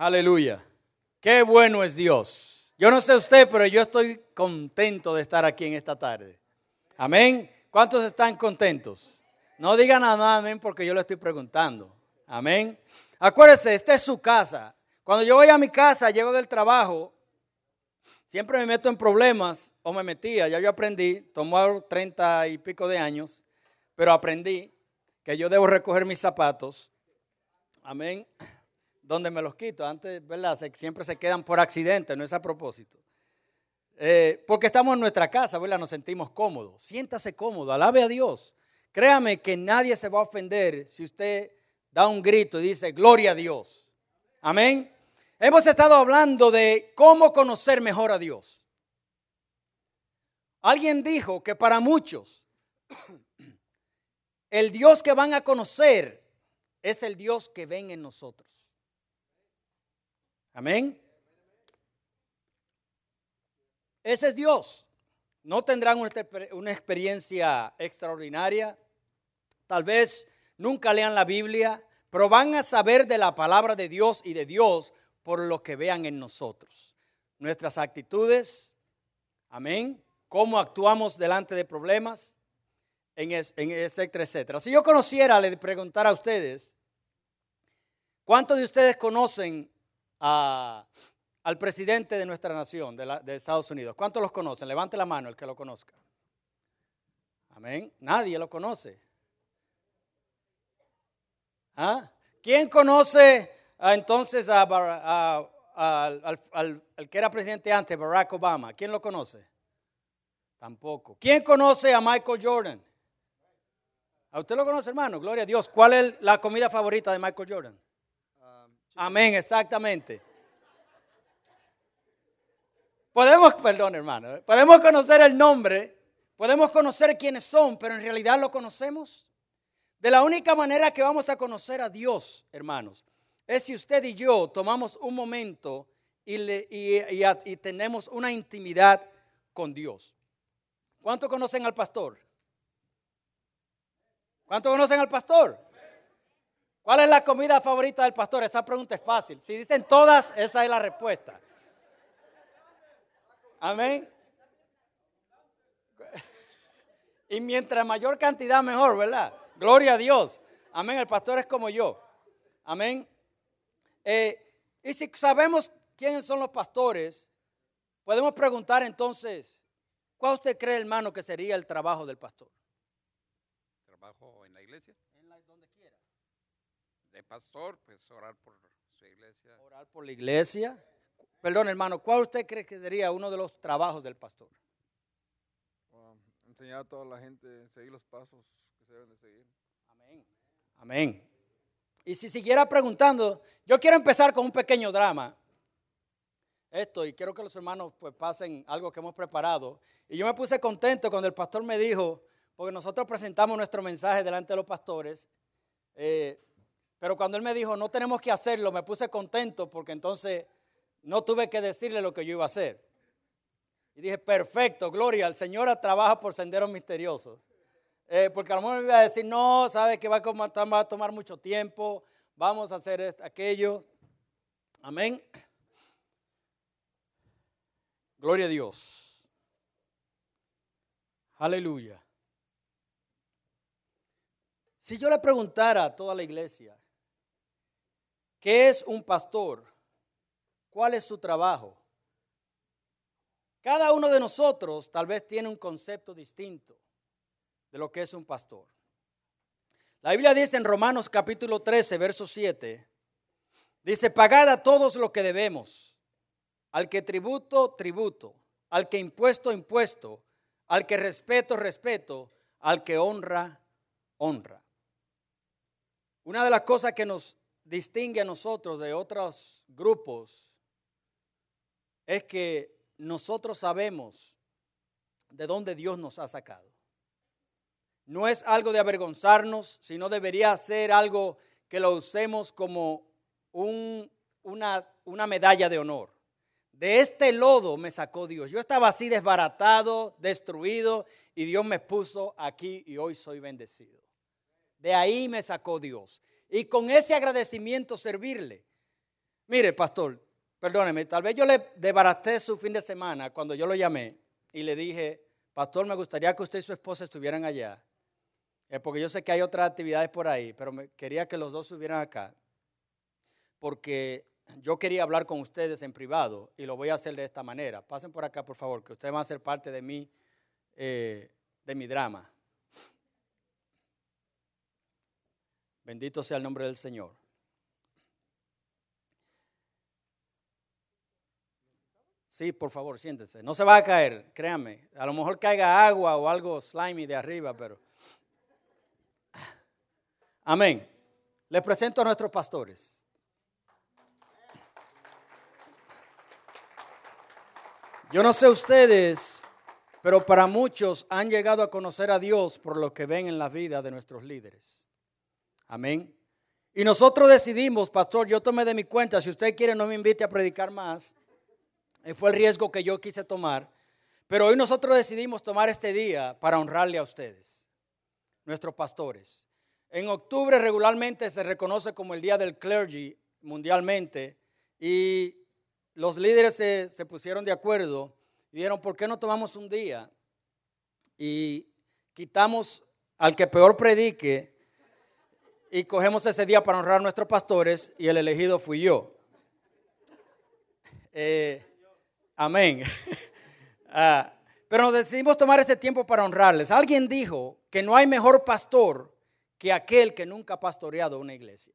Aleluya. Qué bueno es Dios. Yo no sé usted, pero yo estoy contento de estar aquí en esta tarde. Amén. ¿Cuántos están contentos? No digan nada más amén porque yo le estoy preguntando. Amén. Acuérdese, esta es su casa. Cuando yo voy a mi casa, llego del trabajo, siempre me meto en problemas o me metía, ya yo aprendí, tomó treinta y pico de años, pero aprendí que yo debo recoger mis zapatos. Amén donde me los quito. Antes, ¿verdad? siempre se quedan por accidente, no es a propósito. Eh, porque estamos en nuestra casa, ¿verdad? Nos sentimos cómodos. Siéntase cómodo, alabe a Dios. Créame que nadie se va a ofender si usted da un grito y dice, gloria a Dios. Amén. Hemos estado hablando de cómo conocer mejor a Dios. Alguien dijo que para muchos el Dios que van a conocer es el Dios que ven en nosotros. Amén. Ese es Dios. No tendrán una experiencia extraordinaria. Tal vez nunca lean la Biblia, pero van a saber de la palabra de Dios y de Dios por lo que vean en nosotros. Nuestras actitudes, amén. Cómo actuamos delante de problemas, en, etcétera, etcétera. Si yo conociera, le preguntara a ustedes, ¿cuántos de ustedes conocen al presidente de nuestra nación, de, de Estados Unidos. ¿Cuántos los conocen? Levante la mano el que lo conozca. Amén. Nadie lo conoce. ¿Ah? ¿Quién conoce entonces a, al, que era presidente antes, Barack Obama? ¿Quién lo conoce? Tampoco. ¿Quién conoce a Michael Jordan? ¿A usted lo conoce, hermano? Gloria a Dios. ¿Cuál es la comida favorita de Michael Jordan? Amén, exactamente. Podemos, perdón hermano, ¿eh? podemos conocer el nombre, podemos conocer quiénes son, pero en realidad lo conocemos. De la única manera que vamos a conocer a Dios, hermanos, es si usted y yo tomamos un momento y, y tenemos una intimidad con Dios. ¿Cuánto conocen al pastor? ¿Cuánto conocen al pastor? ¿Cuál es la comida favorita del pastor? Esa pregunta es fácil. Si dicen todas, esa es la respuesta. Amén. Y mientras mayor cantidad, mejor, ¿verdad? Gloria a Dios. Amén. El pastor es como yo. Amén. Eh, y si sabemos quiénes son los pastores, podemos preguntar entonces, ¿cuál usted cree, hermano, que sería el trabajo del pastor? ¿Trabajo en la iglesia? Pastor, pues orar por su iglesia. Orar por la iglesia. Perdón, hermano, ¿cuál usted cree que sería uno de los trabajos del pastor? enseñar a toda la gente, seguir los pasos que se deben de seguir. Amén. Amén. Y si siguiera preguntando, yo quiero empezar con un pequeño drama. Esto, y quiero que los hermanos pues pasen algo que hemos preparado. Y yo me puse contento cuando el pastor me dijo, porque nosotros presentamos nuestro mensaje delante de los pastores, eh, pero cuando él me dijo, no tenemos que hacerlo, me puse contento porque entonces no tuve que decirle lo que yo iba a hacer. Y dije, perfecto, gloria, el Señor trabaja por senderos misteriosos. Eh, porque a lo mejor me iba a decir, no, sabe que va a, tomar mucho tiempo, vamos a hacer aquello. Amén. Gloria a Dios. Aleluya. Si yo le preguntara a toda la iglesia, ¿Qué es un pastor? ¿Cuál es su trabajo? Cada uno de nosotros tal vez tiene un concepto distinto de lo que es un pastor. La Biblia dice en Romanos capítulo 13, verso 7, dice, pagad a todos lo que debemos, al que tributo, tributo, al que impuesto, impuesto, al que respeto, respeto, al que honra, honra. Una de las cosas que nos distingue a nosotros de otros grupos es que nosotros sabemos de dónde Dios nos ha sacado. No es algo de avergonzarnos, sino debería ser algo que lo usemos como una, una medalla de honor. De este lodo me sacó Dios. Yo estaba así desbaratado, destruido, y Dios me puso aquí y hoy soy bendecido. De ahí me sacó Dios y con ese agradecimiento servirle. Mire, pastor, perdóneme, tal vez yo le desbaraté su fin de semana cuando yo lo llamé y le dije, pastor, me gustaría que usted y su esposa estuvieran allá. Porque yo sé que hay otras actividades por ahí, pero me, quería que los dos estuvieran acá. Porque yo quería hablar con ustedes en privado y lo voy a hacer de esta manera. Pasen por acá, por favor, que ustedes van a ser parte de mi, eh, de mi drama. Bendito sea el nombre del Señor. Sí, por favor, siéntese. No se va a caer, créanme. A lo mejor caiga agua o algo slimy de arriba, pero... Amén. Les presento a nuestros pastores. Yo no sé ustedes, pero para muchos han llegado a conocer a Dios por lo que ven en la vida de nuestros líderes. Amén. Y nosotros decidimos, pastor, yo tomé de mi cuenta, si usted quiere no me invite a predicar más, eh, fue el riesgo que yo quise tomar, pero hoy nosotros decidimos tomar este día para honrarle a ustedes, nuestros pastores. En octubre regularmente se reconoce como el Día del Clergy mundialmente y los líderes se, se pusieron de acuerdo y dijeron, ¿por qué no tomamos un día y quitamos al que peor predique y cogemos ese día para honrar a nuestros pastores y el elegido fui yo. Eh, amén. Ah, pero nos decidimos tomar este tiempo para honrarles. Alguien dijo que no hay mejor pastor que aquel que nunca ha pastoreado una iglesia.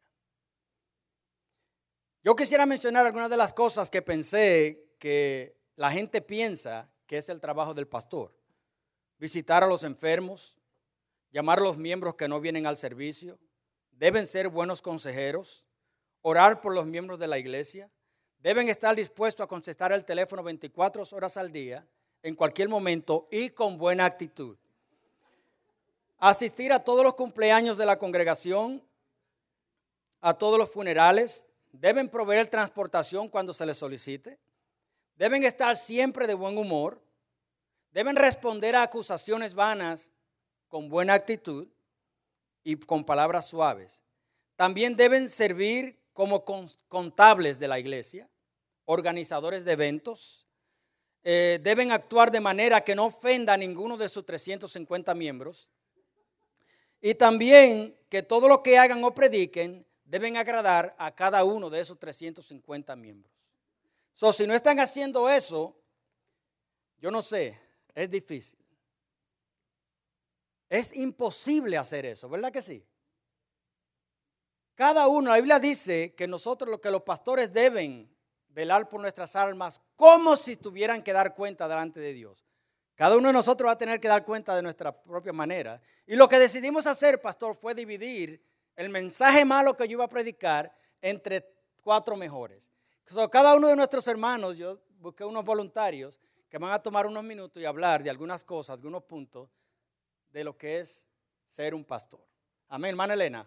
Yo quisiera mencionar algunas de las cosas que pensé que la gente piensa que es el trabajo del pastor. Visitar a los enfermos, llamar a los miembros que no vienen al servicio, deben ser buenos consejeros, orar por los miembros de la iglesia, deben estar dispuestos a contestar el teléfono 24 horas al día, en cualquier momento y con buena actitud. Asistir a todos los cumpleaños de la congregación, a todos los funerales, deben proveer transportación cuando se les solicite, deben estar siempre de buen humor, deben responder a acusaciones vanas con buena actitud, y con palabras suaves. También deben servir como contables de la iglesia, organizadores de eventos. Eh, deben actuar de manera que no ofenda a ninguno de sus 350 miembros. Y también que todo lo que hagan o prediquen deben agradar a cada uno de esos 350 miembros. So, si no están haciendo eso, yo no sé, es difícil. Es imposible hacer eso, ¿verdad que sí? Cada uno, la Biblia dice que nosotros, lo que los pastores deben velar por nuestras almas como si tuvieran que dar cuenta delante de Dios. Cada uno de nosotros va a tener que dar cuenta de nuestra propia manera. Y lo que decidimos hacer, pastor, fue dividir el mensaje malo que yo iba a predicar entre cuatro mejores. cada uno de nuestros hermanos, yo busqué unos voluntarios que van a tomar unos minutos y hablar de algunas cosas, de unos puntos de lo que es ser un pastor. Amén, hermana Elena.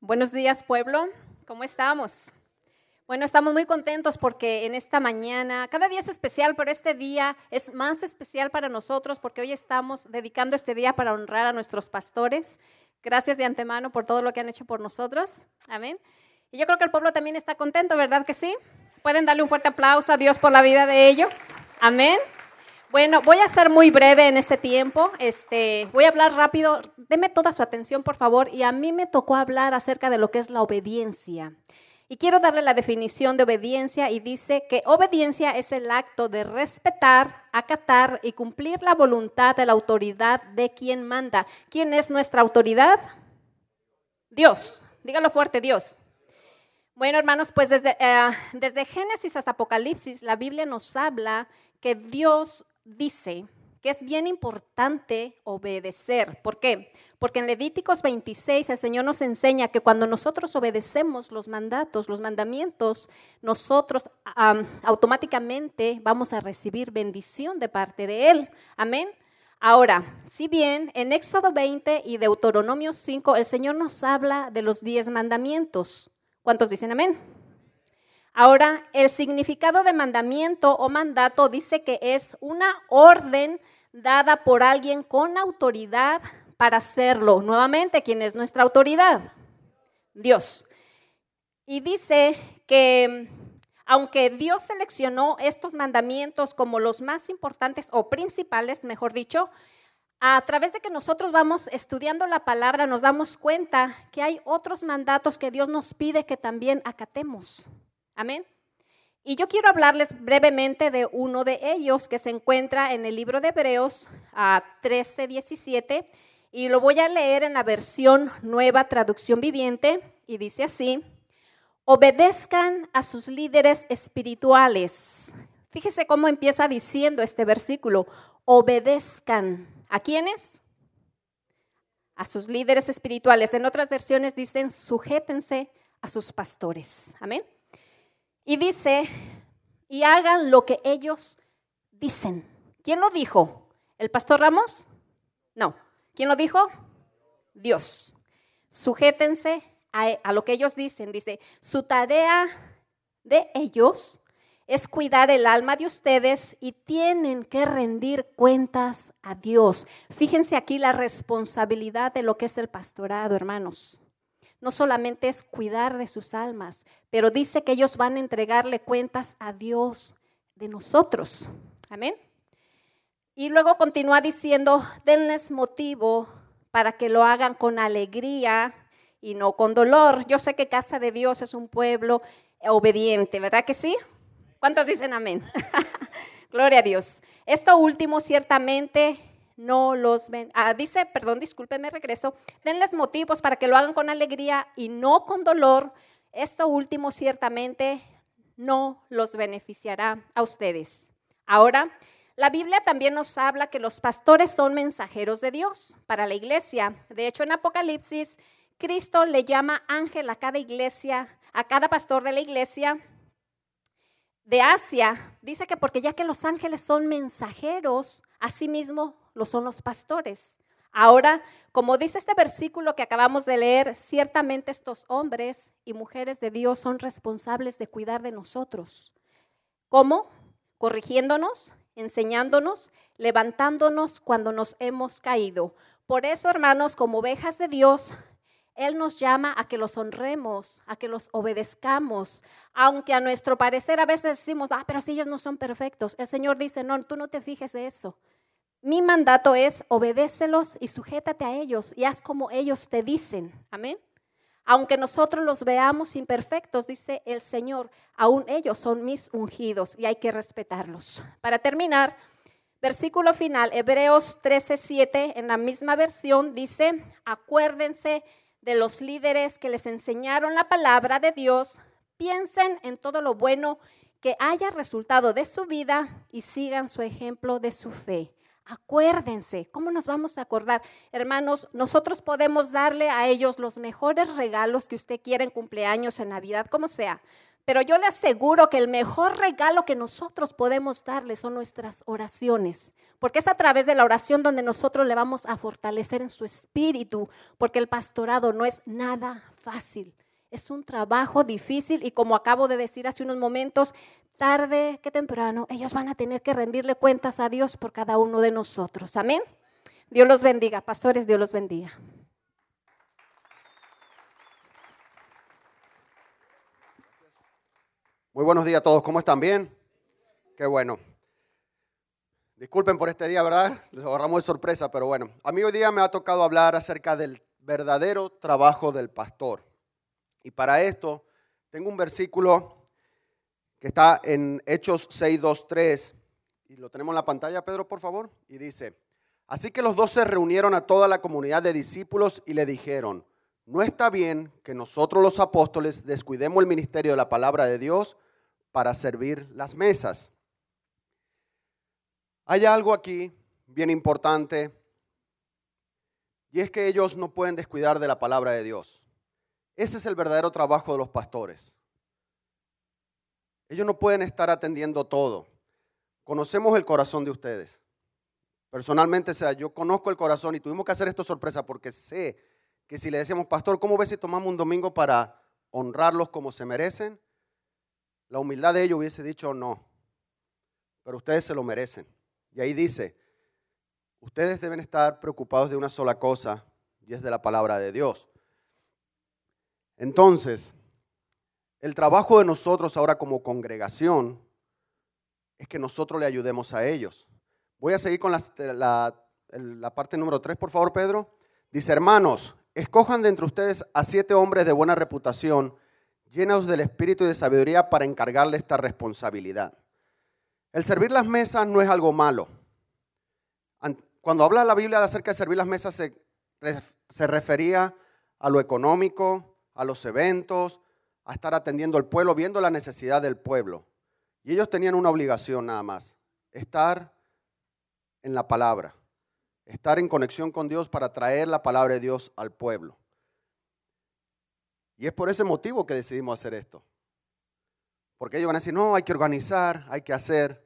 Buenos días, pueblo. ¿Cómo estamos? Bueno, estamos muy contentos porque en esta mañana, cada día es especial, pero este día es más especial para nosotros porque hoy estamos dedicando este día para honrar a nuestros pastores. Gracias de antemano por todo lo que han hecho por nosotros. Amén. Y yo creo que el pueblo también está contento, ¿verdad que sí? Pueden darle un fuerte aplauso a Dios por la vida de ellos. Amén. Bueno, voy a ser muy breve en este tiempo. Este, voy a hablar rápido. Deme toda su atención, por favor. Y a mí me tocó hablar acerca de lo que es la obediencia. Y quiero darle la definición de obediencia y dice que obediencia es el acto de respetar, acatar y cumplir la voluntad de la autoridad de quien manda. ¿Quién es nuestra autoridad? Dios. Dígalo fuerte, Dios. Bueno, hermanos, pues desde, eh, desde Génesis hasta Apocalipsis, la Biblia nos habla que Dios dice que es bien importante obedecer. ¿Por qué? Porque en Levíticos 26 el Señor nos enseña que cuando nosotros obedecemos los mandatos, los mandamientos, nosotros automáticamente vamos a recibir bendición de parte de Él. Amén. Ahora, si bien en Éxodo 20 y Deuteronomio 5 el Señor nos habla de los diez mandamientos. ¿Cuántos dicen amén? Ahora, el significado de mandamiento o mandato dice que es una orden dada por alguien con autoridad para hacerlo. Nuevamente, ¿quién es nuestra autoridad? Dios. Y dice que aunque Dios seleccionó estos mandamientos como los más importantes o principales, mejor dicho, a través de que nosotros vamos estudiando la palabra, nos damos cuenta que hay otros mandatos que Dios nos pide que también acatemos. Amén. Y yo quiero hablarles brevemente de uno de ellos que se encuentra en el libro de Hebreos a 13, 17, y lo voy a leer en la versión nueva traducción viviente, y dice así, obedezcan a sus líderes espirituales. Fíjese cómo empieza diciendo este versículo, obedezcan. ¿A quiénes? A sus líderes espirituales. En otras versiones dicen, sujétense a sus pastores. Amén. Y dice, y hagan lo que ellos dicen. ¿Quién lo dijo? ¿El pastor Ramos? No. ¿Quién lo dijo? Dios. Sujétense a, a, lo que ellos dicen. Dice, su tarea de ellos es cuidar el alma de ustedes y tienen que rendir cuentas a Dios. Fíjense aquí la responsabilidad de lo que es el pastorado, hermanos no solamente es cuidar de sus almas, pero dice que ellos van a entregarle cuentas a Dios de nosotros. Amén. Y luego continúa diciendo, denles motivo para que lo hagan con alegría y no con dolor. Yo sé que Casa de Dios es un pueblo obediente, ¿verdad que sí? ¿Cuántos dicen amén? Gloria a Dios. Esto último ciertamente no los ven. Ah, dice, perdón, discúlpenme, regreso. Denles motivos para que lo hagan con alegría y no con dolor. Esto último ciertamente no los beneficiará a ustedes. Ahora, la Biblia también nos habla que los pastores son mensajeros de Dios para la iglesia. De hecho, en Apocalipsis, Cristo le llama ángel a cada iglesia, a cada pastor de la iglesia de Asia. Dice que porque ya que los ángeles son mensajeros, asimismo lo son los pastores. Ahora, como dice este versículo que acabamos de leer, ciertamente estos hombres y mujeres de Dios son responsables de cuidar de nosotros. ¿Cómo? Corrigiéndonos, enseñándonos, levantándonos cuando nos hemos caído. Por eso, hermanos, como ovejas de Dios, Él nos llama a que los honremos, a que los obedezcamos, aunque a nuestro parecer a veces decimos, ah, pero si ellos no son perfectos. El Señor dice, no, tú no te fijes de eso. Mi mandato es obedécelos y sujétate a ellos y haz como ellos te dicen. Amén. Aunque nosotros los veamos imperfectos, dice el Señor, aún ellos son mis ungidos y hay que respetarlos. Para terminar, versículo final, Hebreos 13:7, en la misma versión, dice, acuérdense de los líderes que les enseñaron la palabra de Dios, piensen en todo lo bueno que haya resultado de su vida y sigan su ejemplo de su fe. Acuérdense, ¿cómo nos vamos a acordar? Hermanos, nosotros podemos darle a ellos los mejores regalos que usted quiera en cumpleaños, en Navidad, como sea. Pero yo le aseguro que el mejor regalo que nosotros podemos darle son nuestras oraciones, porque es a través de la oración donde nosotros le vamos a fortalecer en su espíritu, porque el pastorado no es nada fácil. Es un trabajo difícil y como acabo de decir hace unos momentos, tarde que temprano, ellos van a tener que rendirle cuentas a Dios por cada uno de nosotros. Amén. Dios los bendiga. Pastores, Dios los bendiga. Muy buenos días a todos. ¿Cómo están? ¿Bien? Qué bueno. Disculpen por este día, ¿verdad? Les agarramos de sorpresa, pero bueno. A mí hoy día me ha tocado hablar acerca del verdadero trabajo del pastor. Y para esto tengo un versículo que está en Hechos 6, 2, 3, y lo tenemos en la pantalla, Pedro, por favor, y dice, así que los dos se reunieron a toda la comunidad de discípulos y le dijeron, no está bien que nosotros los apóstoles descuidemos el ministerio de la palabra de Dios para servir las mesas. Hay algo aquí bien importante y es que ellos no pueden descuidar de la palabra de Dios. Ese es el verdadero trabajo de los pastores. Ellos no pueden estar atendiendo todo. Conocemos el corazón de ustedes. Personalmente, o sea, yo conozco el corazón y tuvimos que hacer esto sorpresa porque sé que si le decíamos, pastor, ¿cómo ves si tomamos un domingo para honrarlos como se merecen? La humildad de ellos hubiese dicho no, pero ustedes se lo merecen. Y ahí dice, ustedes deben estar preocupados de una sola cosa y es de la palabra de Dios. Entonces, El trabajo de nosotros ahora como congregación es que nosotros le ayudemos a ellos. Voy a seguir con la, parte número 3, por favor, Pedro. Dice, hermanos, escojan de entre ustedes a siete hombres de buena reputación, llenos del espíritu y de sabiduría para encargarle esta responsabilidad. El servir las mesas no es algo malo. An- Cuando habla la Biblia de acerca de servir las mesas, se, se refería a lo económico, a los eventos, a estar atendiendo al pueblo, viendo la necesidad del pueblo. Y ellos tenían una obligación nada más, estar en la palabra, estar en conexión con Dios para traer la palabra de Dios al pueblo. Y es por ese motivo que decidimos hacer esto. Porque ellos van a decir, no, hay que organizar, hay que hacer.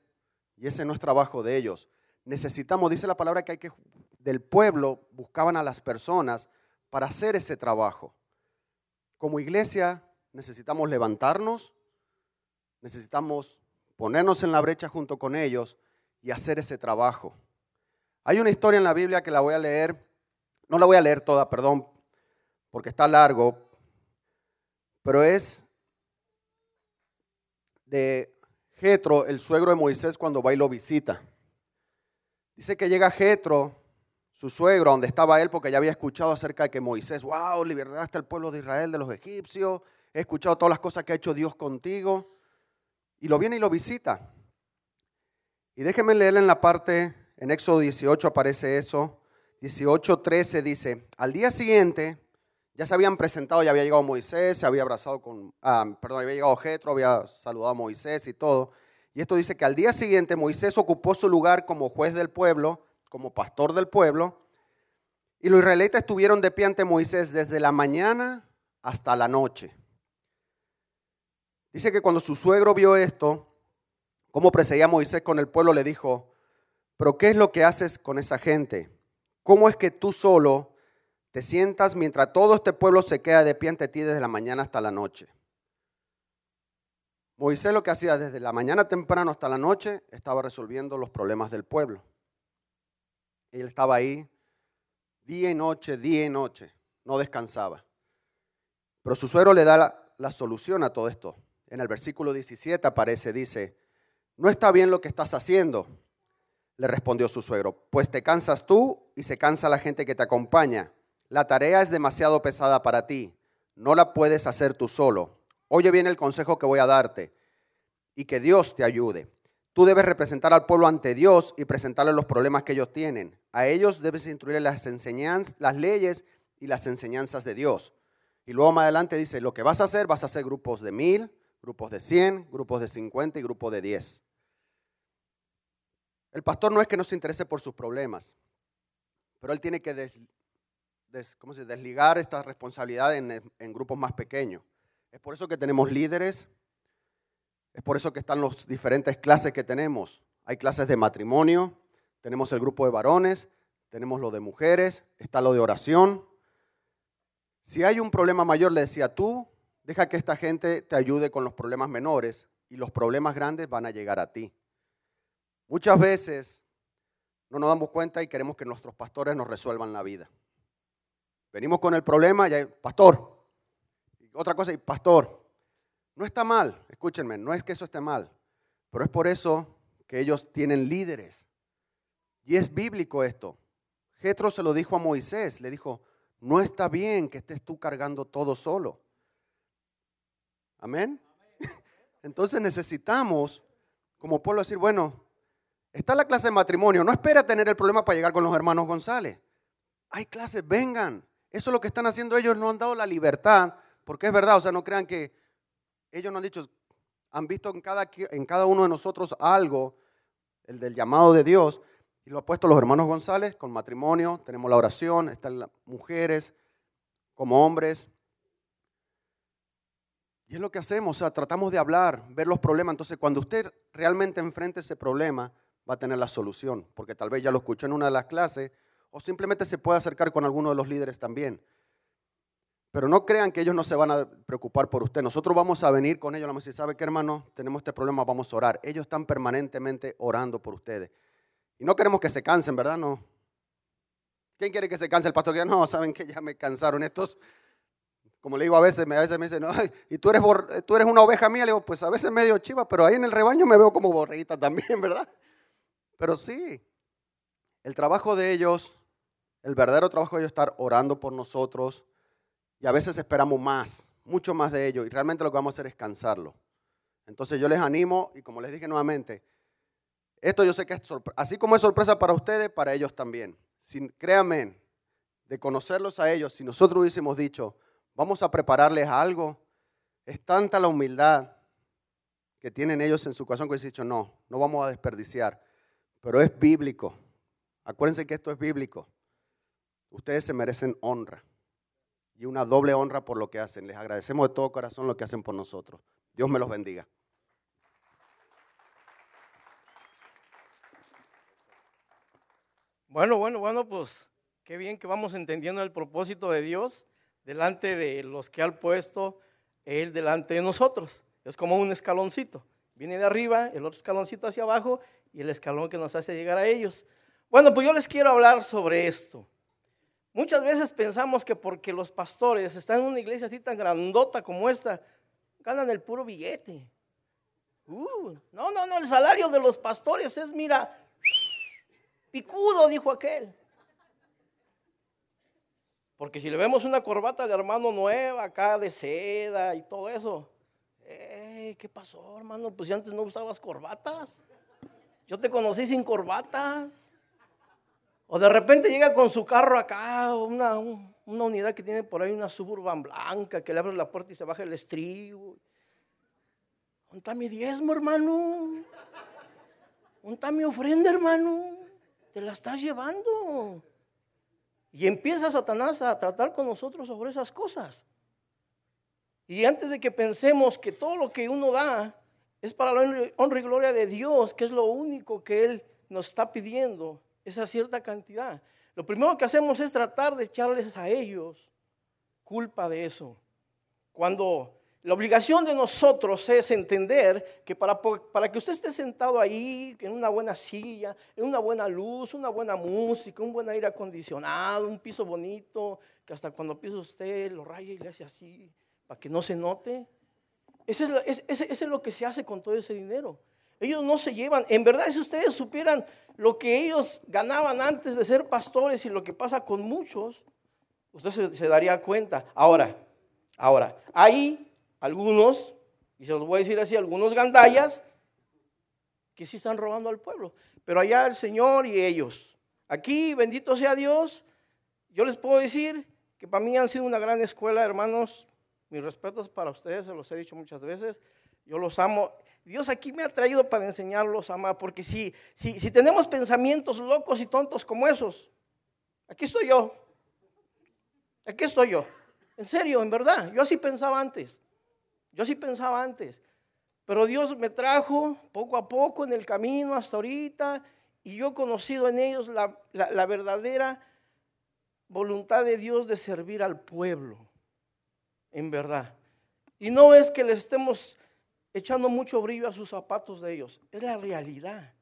Y ese no es trabajo de ellos. Necesitamos, dice la palabra, que hay que, del pueblo buscaban a las personas para hacer ese trabajo. Como iglesia necesitamos levantarnos, necesitamos ponernos en la brecha junto con ellos y hacer ese trabajo. Hay una historia en la Biblia que la voy a leer, no la voy a leer toda, perdón, porque está largo, pero es de Jetro, el suegro de Moisés, cuando va y lo visita. Dice que llega Jetro, su suegro, donde estaba él, porque ya había escuchado acerca de que Moisés, wow, liberaste al pueblo de Israel de los egipcios, he escuchado todas las cosas que ha hecho Dios contigo, y lo viene y lo visita. Y déjenme leerle en la parte, en Éxodo 18 aparece eso, 18.13 dice, al día siguiente, ya se habían presentado, ya había llegado Moisés, se había abrazado con, ah, perdón, había llegado Jetro, había saludado a Moisés y todo. Y esto dice que al día siguiente Moisés ocupó su lugar como juez del pueblo, como pastor del pueblo, y los israelitas estuvieron de pie ante Moisés desde la mañana hasta la noche. Dice que cuando su suegro vio esto, cómo precedía Moisés con el pueblo, le dijo, pero ¿qué es lo que haces con esa gente? ¿Cómo es que tú solo te sientas mientras todo este pueblo se queda de pie ante ti desde la mañana hasta la noche? Moisés lo que hacía desde la mañana temprano hasta la noche estaba resolviendo los problemas del pueblo. Él estaba ahí día y noche, día y noche, no descansaba. Pero su suegro le da la, la solución a todo esto. En el versículo 17 aparece, dice, no está bien lo que estás haciendo, le respondió su suegro, pues te cansas tú y se cansa la gente que te acompaña. La tarea es demasiado pesada para ti, no la puedes hacer tú solo. Oye bien el consejo que voy a darte y que Dios te ayude. Tú debes representar al pueblo ante Dios y presentarle los problemas que ellos tienen. A ellos debes instruirles las enseñanzas, las leyes y las enseñanzas de Dios. Y luego más adelante dice, lo que vas a hacer, vas a hacer grupos de mil, grupos de cien, grupos de cincuenta y grupos de diez. El pastor no es que no se interese por sus problemas, pero él tiene que des, des, ¿cómo se, desligar esta responsabilidad en, en grupos más pequeños. Es por eso que tenemos líderes, es por eso que están las diferentes clases que tenemos. Hay clases de matrimonio, tenemos el grupo de varones, tenemos lo de mujeres, está lo de oración. Si hay un problema mayor, le decía tú, deja que esta gente te ayude con los problemas menores y los problemas grandes van a llegar a ti. Muchas veces no nos damos cuenta y queremos que nuestros pastores nos resuelvan la vida. Venimos con el problema y hay, pastor, otra cosa, y pastor, no está mal, escúchenme, no es que eso esté mal, pero es por eso que ellos tienen líderes. Y es bíblico esto. Jetro se lo dijo a Moisés, le dijo, no está bien que estés tú cargando todo solo. Amén. Entonces necesitamos, como pueblo, decir, bueno, está la clase de matrimonio, no espera tener el problema para llegar con los hermanos González. Hay clases, vengan. Eso es lo que están haciendo ellos, no han dado la libertad, porque es verdad, o sea, no crean que ellos no han dicho, han visto en cada, en cada uno de nosotros algo, el del llamado de Dios, y lo ha puesto los hermanos González con matrimonio, tenemos la oración, están las mujeres como hombres. Y es lo que hacemos, o sea, tratamos de hablar, ver los problemas. Entonces, cuando usted realmente enfrente ese problema, va a tener la solución, porque tal vez ya lo escuchó en una de las clases, o simplemente se puede acercar con alguno de los líderes también. Pero no crean que ellos no se van a preocupar por usted. Nosotros vamos a venir con ellos, vamos a decir, ¿sabe qué hermano? Tenemos este problema, vamos a orar. Ellos están permanentemente orando por ustedes. Y no queremos que se cansen, ¿verdad? No. ¿Quién quiere que se canse el pastor? No, saben que ya me cansaron estos. Como le digo a veces, a veces me dicen, ay, y tú eres, tú eres una oveja mía. Le digo, pues a veces medio chiva, pero ahí en el rebaño me veo como borreguita también, ¿verdad? Pero sí, el trabajo de ellos, el verdadero trabajo de ellos estar orando por nosotros y a veces esperamos más, mucho más de ellos y realmente lo que vamos a hacer es cansarlo. Entonces yo les animo y como les dije nuevamente, esto yo sé que es así como es sorpresa para ustedes, para ellos también. Sin, créanme, de conocerlos a ellos, si nosotros hubiésemos dicho, vamos a prepararles algo, es tanta la humildad que tienen ellos en su corazón que hubiesen dicho, no, no vamos a desperdiciar. Pero es bíblico. Acuérdense que esto es bíblico. Ustedes se merecen honra y una doble honra por lo que hacen. Les agradecemos de todo corazón lo que hacen por nosotros. Dios me los bendiga. Bueno, bueno, bueno, pues qué bien que vamos entendiendo el propósito de Dios delante de los que ha puesto Él delante de nosotros. Es como un escaloncito. Viene de arriba, el otro escaloncito hacia abajo y el escalón que nos hace llegar a ellos. Bueno, pues yo les quiero hablar sobre esto. Muchas veces pensamos que porque los pastores están en una iglesia así tan grandota como esta, ganan el puro billete. Uh, no, no, no, el salario de los pastores es, mira, picudo, dijo aquel. Porque si le vemos una corbata al hermano nueva, acá de seda y todo eso, "Ey, ¿qué pasó, hermano? Pues si antes no usabas corbatas. Yo te conocí sin corbatas. O de repente llega con su carro acá, una, un- una unidad que tiene por ahí una suburban blanca, que le abre la puerta y se baja el estribo. ¿Dónde está mi diezmo, hermano? ¿Dónde está mi ofrenda, hermano? Te la estás llevando. Y empieza Satanás a tratar con nosotros sobre esas cosas. Y antes de que pensemos que todo lo que uno da es para la honra y gloria de Dios, que es lo único que Él nos está pidiendo, esa cierta cantidad. Lo primero que hacemos es tratar de echarles a ellos culpa de eso. Cuando la obligación de nosotros es entender que para, para que usted esté sentado ahí, en una buena silla, en una buena luz, una buena música, un buen aire acondicionado, un piso bonito, que hasta cuando pisa usted lo raya y le hace así, para que no se note. Ese- ese es lo que se hace con todo ese dinero. Ellos no se llevan. En verdad, si ustedes supieran lo que ellos ganaban antes de ser pastores y lo que pasa con muchos, usted se, se daría cuenta. Ahora, ahora, hay algunos, y se los voy a decir así, algunos gandallas que sí están robando al pueblo. Pero allá el Señor y ellos. Aquí, bendito sea Dios, yo les puedo decir que para mí han sido una gran escuela, hermanos. Mis respetos para ustedes, se los he dicho muchas veces. Yo los amo. Dios aquí me ha traído para enseñarlos a amar, porque si, si, si tenemos pensamientos locos y tontos como esos, aquí estoy yo. Aquí estoy yo. En serio, en verdad. Yo así pensaba antes. Yo así pensaba antes. Pero Dios me trajo poco a poco en el camino hasta ahorita y yo he conocido en ellos la, la- la verdadera voluntad de Dios de servir al pueblo. En verdad. Y no es que les estemos echando mucho brillo a sus zapatos de ellos. Es la realidad.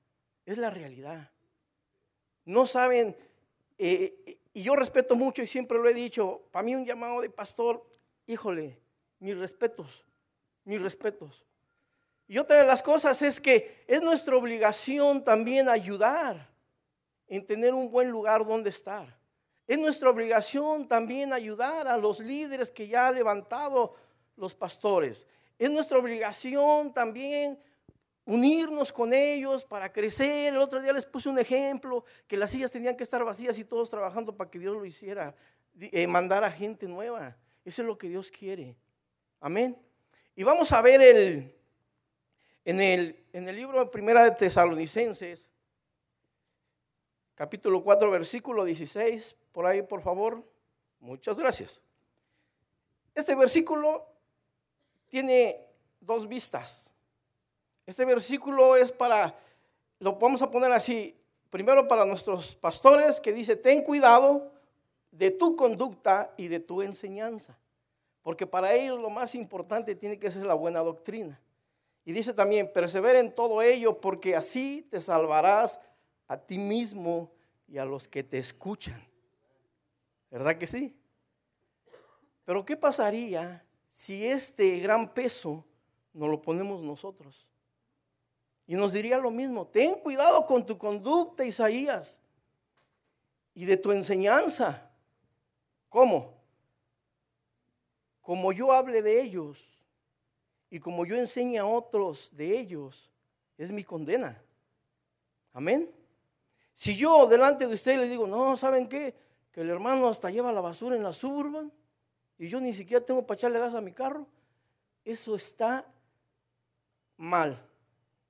Es la realidad. No saben, eh, y yo respeto mucho y siempre lo he dicho, para mí un llamado de pastor, híjole, mis respetos, mis respetos. Y otra de las cosas es que es nuestra obligación también ayudar en tener un buen lugar donde estar. Es nuestra obligación también ayudar a los líderes que ya han levantado los pastores. Es nuestra obligación también unirnos con ellos para crecer. El otro día les puse un ejemplo, que las sillas tenían que estar vacías y todos trabajando para que Dios lo hiciera, eh, mandar a gente nueva. Eso es lo que Dios quiere. Amén. Y vamos a ver el, en, el, en el libro de Primera de Tesalonicenses, capítulo 4, versículo 16, por ahí por favor. Muchas gracias. Este versículo tiene dos vistas. Este versículo es para, lo vamos a poner así, primero para nuestros pastores que dice, ten cuidado de tu conducta y de tu enseñanza, porque para ellos lo más importante tiene que ser la buena doctrina. Y dice también, persevera en todo ello, porque así te salvarás a ti mismo y a los que te escuchan. ¿Verdad que sí? Pero ¿qué pasaría si este gran peso nos lo ponemos nosotros? Y nos diría lo mismo, ten cuidado con tu conducta, Isaías, y de tu enseñanza. ¿Cómo? Como yo hable de ellos y como yo enseñe a otros de ellos, es mi condena. Amén. Si yo delante de ustedes les digo, no, ¿saben qué? Que el hermano hasta lleva la basura en la suburban y yo ni siquiera tengo para echarle gas a mi carro, eso está mal.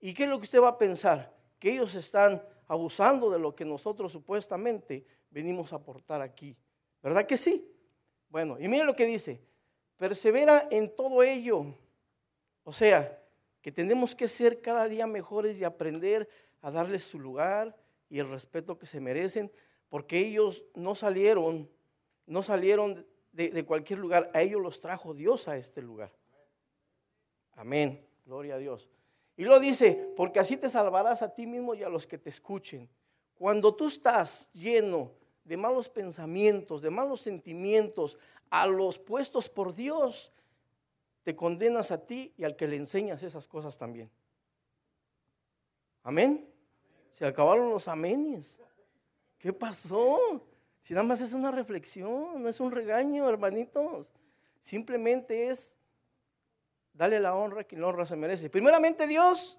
¿Y qué es lo que usted va a pensar? Que ellos están abusando de lo que nosotros supuestamente venimos a aportar aquí. ¿Verdad que sí? Bueno, y mire lo que dice, persevera en todo ello. O sea, que tenemos que ser cada día mejores y aprender a darles su lugar y el respeto que se merecen, porque ellos no salieron, no salieron de, cualquier lugar, a ellos los trajo Dios a este lugar. Amén, gloria a Dios. Y lo dice, porque así te salvarás a ti mismo y a los que te escuchen. Cuando tú estás lleno de malos pensamientos, de malos sentimientos, a los puestos por Dios, te condenas a ti y al que le enseñas esas cosas también. Amén. Se acabaron los amenes. ¿Qué pasó? Si nada más es una reflexión, no es un regaño, hermanitos. Simplemente es dale la honra que la honra se merece. Primeramente Dios,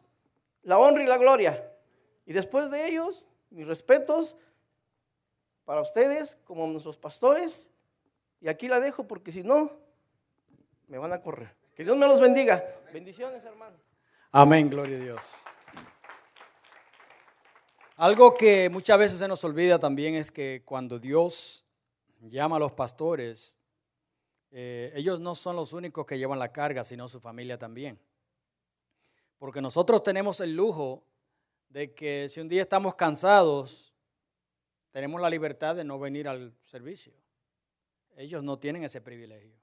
la honra y la gloria. Y después de ellos, mis respetos para ustedes como nuestros pastores. Y aquí la dejo porque si no, me van a correr. Que Dios me los bendiga. Bendiciones, hermano. Amén, gloria a Dios. Algo que muchas veces se nos olvida también es que cuando Dios llama a los pastores, eh, ellos no son los únicos que llevan la carga, sino su familia también. Porque nosotros tenemos el lujo de que si un día estamos cansados, tenemos la libertad de no venir al servicio. Ellos no tienen ese privilegio.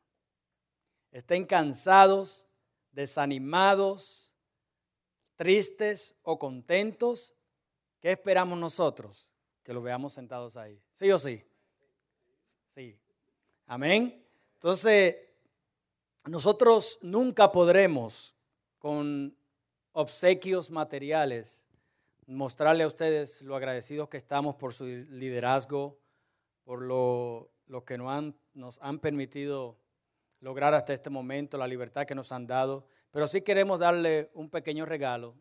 Estén cansados, desanimados, tristes o contentos, ¿qué esperamos nosotros? Que lo veamos sentados ahí. ¿Sí o sí? Sí. Amén. Entonces, nosotros nunca podremos con obsequios materiales mostrarle a ustedes lo agradecidos que estamos por su liderazgo, por lo, que nos han, nos han permitido lograr hasta este momento, la libertad que nos han dado, pero sí queremos darle un pequeño regalo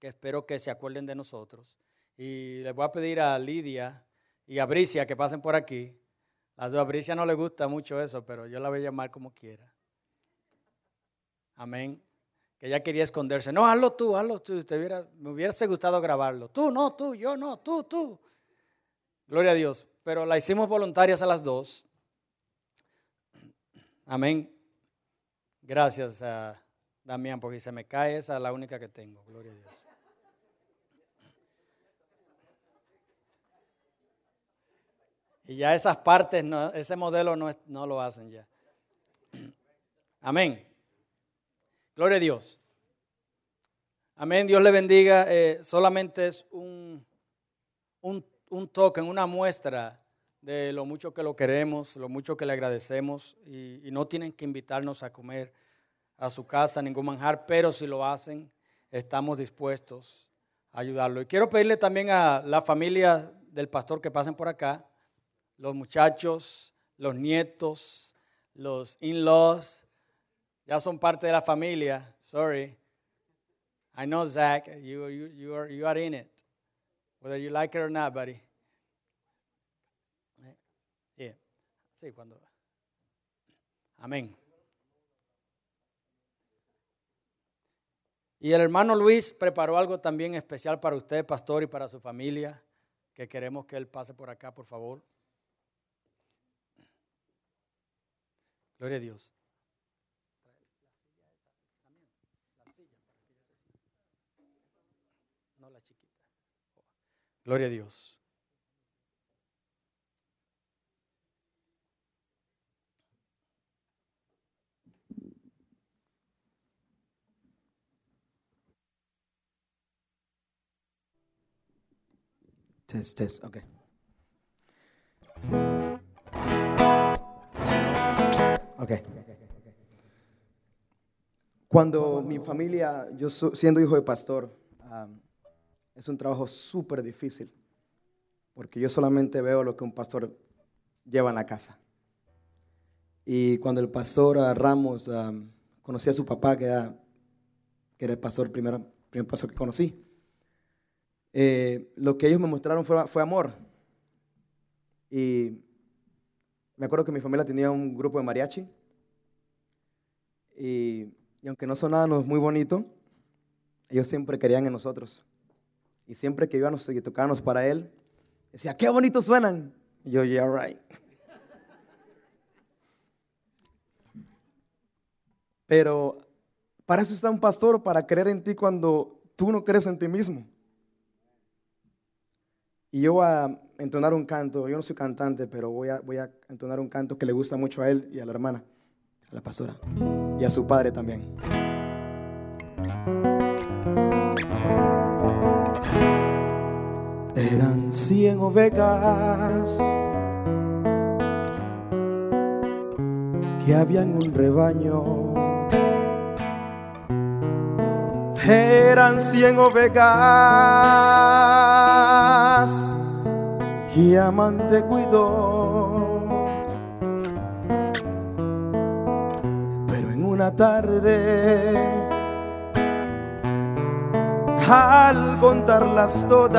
que espero que se acuerden de nosotros. Y les voy a pedir a Lidia y a Bricia que pasen por aquí a su Abricia no le gusta mucho eso, pero yo la voy a llamar como quiera. Amén. Que ella quería esconderse. No, hazlo tú, hazlo tú. me hubiese gustado grabarlo. Tú, no, tú, yo no, tú, tú. Gloria a Dios. Pero la hicimos voluntarias a las dos. Amén. Gracias a Damián, porque se me cae esa es la única que tengo. Gloria a Dios. Y ya esas partes, ese modelo no, no lo hacen ya. Amén. Gloria a Dios. Amén. Dios le bendiga. Eh, solamente es un, un, un toque, una muestra de lo mucho que lo queremos, lo mucho que le agradecemos. Y, y, no tienen que invitarnos a comer a su casa, ningún manjar, pero si lo hacen, estamos dispuestos a ayudarlo. Y quiero pedirle también a la familia del pastor que pasen por acá los muchachos, los nietos, los in-laws, ya son parte de la familia. Sorry. I know, Zach, you, you, you, are, you are in it, whether you like it or not, buddy. Yeah. Sí, cuando. Amén. Y el hermano Luis preparó algo también especial para usted, pastor, y para su familia, que queremos que él pase por acá, por favor. Gloria a Dios. No la chiquita. Gloria a Dios. Test, test, okay. Ok. Cuando mi familia, yo siendo hijo de pastor, es un trabajo súper difícil, porque yo solamente veo lo que un pastor lleva en la casa. Y cuando el pastor ah, Ramos am, conocí a su papá, que era, que era el pastor, primero, primer pastor que conocí, eh, lo que ellos me mostraron fue, fue amor. Y me acuerdo que mi familia tenía un grupo de mariachi. Y, y aunque no sonábamos muy bonito, ellos siempre querían en nosotros. Y siempre que íbamos y tocábamos para él, decía, qué bonitos suenan. Y yo, yeah, right. Pero para eso está un pastor, para creer en ti cuando tú no crees en ti mismo. Y yo voy a entonar un canto, yo no soy cantante, pero voy a, voy a entonar un canto que le gusta mucho a él y a la hermana, a la pastora, y a su padre también. Eran cien ovejas que habían un rebaño. Eran cien ovejas que amante cuidó. Pero en una tarde, al contarlas todas,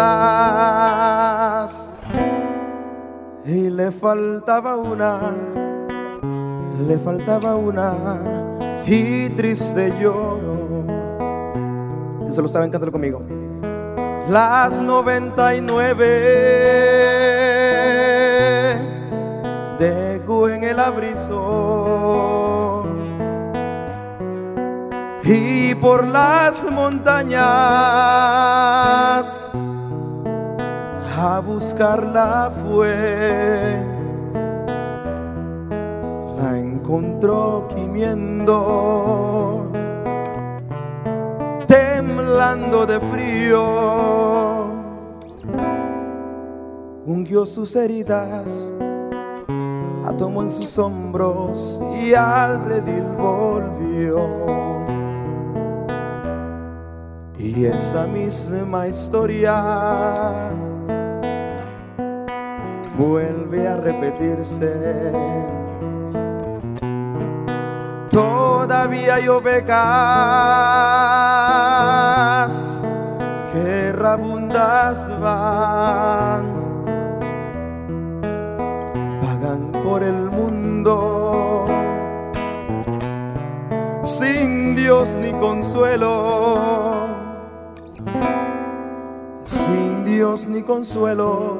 y le faltaba una, le faltaba una, y triste lloró. Si se lo saben, cántalo conmigo. Las 99 dejo en el abrizo y por las montañas a buscarla fue. La encontró gimiendo de frío, ungió sus heridas, la tomó en sus hombros y al redil volvió. Y esa misma historia vuelve a repetirse. Todavía hay ovejas que rabundas van, pagan por el mundo sin Dios ni consuelo, sin Dios ni consuelo,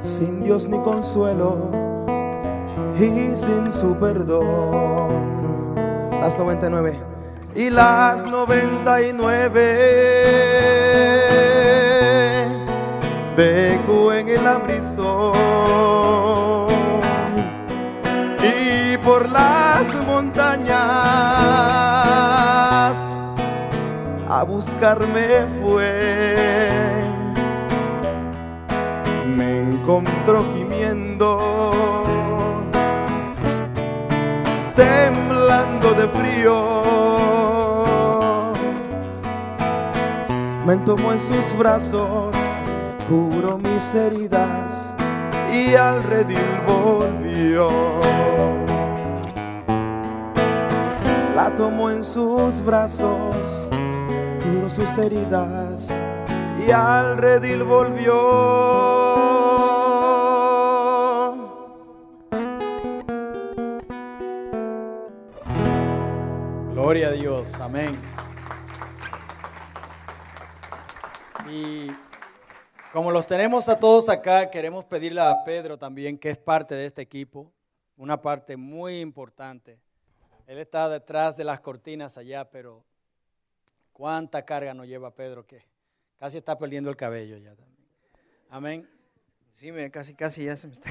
sin Dios ni consuelo y sin su perdón. Las 99 y las 99 vengo en el abrizón y por las montañas a buscarme fue. Me encontró gimiendo temblando de frío. Me tomó en sus brazos, curó mis heridas y al redil volvió. La tomó en sus brazos, curó sus heridas y al redil volvió. Gloria a Dios, amén. Y como los tenemos a todos acá, queremos pedirle a Pedro también, que es parte de este equipo, una parte muy importante. Él está detrás de las cortinas allá, pero cuánta carga nos lleva Pedro que casi está perdiendo el cabello ya también. Amén. Sí, casi, casi ya se me está.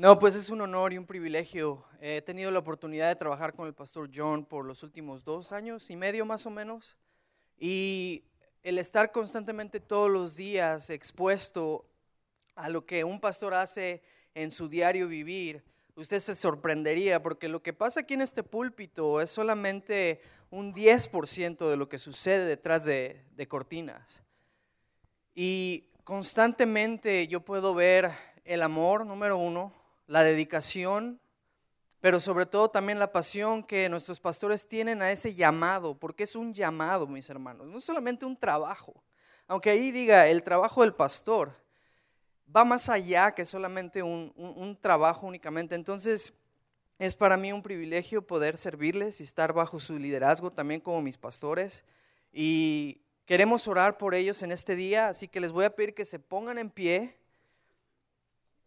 No, pues es un honor y un privilegio. He tenido la oportunidad de trabajar con el pastor John por los últimos dos años y medio más o menos. Y el estar constantemente todos los días expuesto a lo que un pastor hace en su diario vivir, usted se sorprendería, porque lo que pasa aquí en este púlpito es solamente un 10% de lo que sucede detrás de, de cortinas. Y constantemente yo puedo ver el amor, número uno, la dedicación, pero sobre todo también la pasión que nuestros pastores tienen a ese llamado, porque es un llamado, mis hermanos, no solamente un trabajo. Aunque ahí diga el trabajo del pastor, va más allá que solamente un, un- trabajo únicamente. Entonces, es para mí un privilegio poder servirles y estar bajo su liderazgo también como mis pastores. Y queremos orar por ellos en este día, así que les voy a pedir que se pongan en pie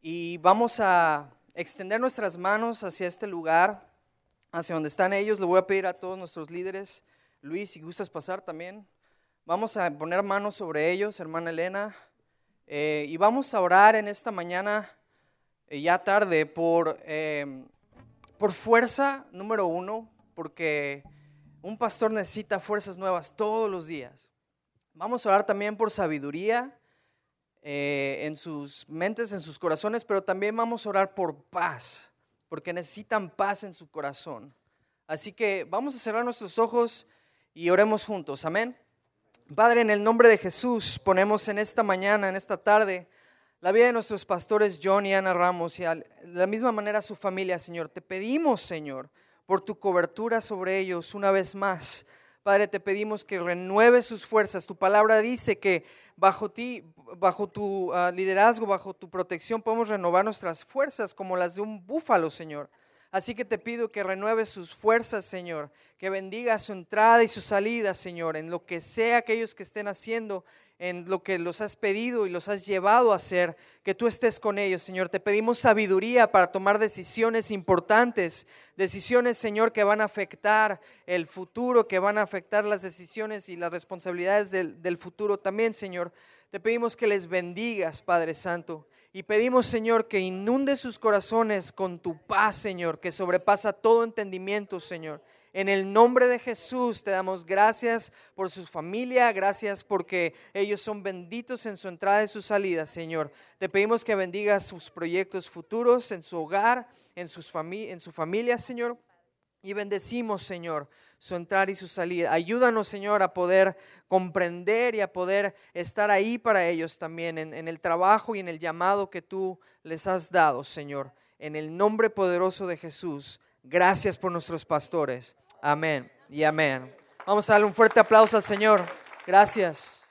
y vamos a extender nuestras manos hacia este lugar, hacia donde están ellos. Le voy a pedir a todos nuestros líderes, Luis, si gustas pasar también. Vamos a poner manos sobre ellos, hermana Elena, eh, y vamos a orar en esta mañana, eh, ya tarde, por, eh, por fuerza, número uno, porque un pastor necesita fuerzas nuevas todos los días. Vamos a orar también por sabiduría eh, en sus mentes, en sus corazones, pero también vamos a orar por paz, porque necesitan paz en su corazón. Así que vamos a cerrar nuestros ojos y oremos juntos. Amén. Padre, en el nombre de Jesús, ponemos en esta mañana, en esta tarde, la vida de nuestros pastores John y Ana Ramos y de la misma manera su familia, Señor. Te pedimos, Señor, por tu cobertura sobre ellos una vez más. Padre, te pedimos que renueves sus fuerzas. Tu palabra dice que bajo ti, bajo tu ah, liderazgo, bajo tu protección, podemos renovar nuestras fuerzas como las de un búfalo, Señor. Así que te pido que renueves sus fuerzas, Señor, que bendiga su entrada y su salida, Señor, en lo que sea aquellos que estén haciendo, en lo que los has pedido y los has llevado a hacer, que tú estés con ellos, Señor. Te pedimos sabiduría para tomar decisiones importantes, decisiones, Señor, que van a afectar el futuro, que van a afectar las decisiones y las responsabilidades del, del futuro también, Señor. Te pedimos que les bendigas, Padre Santo. Y pedimos, Señor, que inunde sus corazones con tu paz, Señor, que sobrepasa todo entendimiento, Señor. En el nombre de Jesús te damos gracias por su familia, gracias porque ellos son benditos en su entrada y su salida, Señor. Te pedimos que bendigas sus proyectos futuros en su hogar, en, su familia, Señor. Y bendecimos, Señor, su entrar y su salida. Ayúdanos, Señor, a poder comprender y a poder estar ahí para ellos también, en, en el trabajo y en el llamado que tú les has dado, Señor. En el nombre poderoso de Jesús, gracias por nuestros pastores. Amén y amén. Vamos a darle un fuerte aplauso al Señor. Gracias.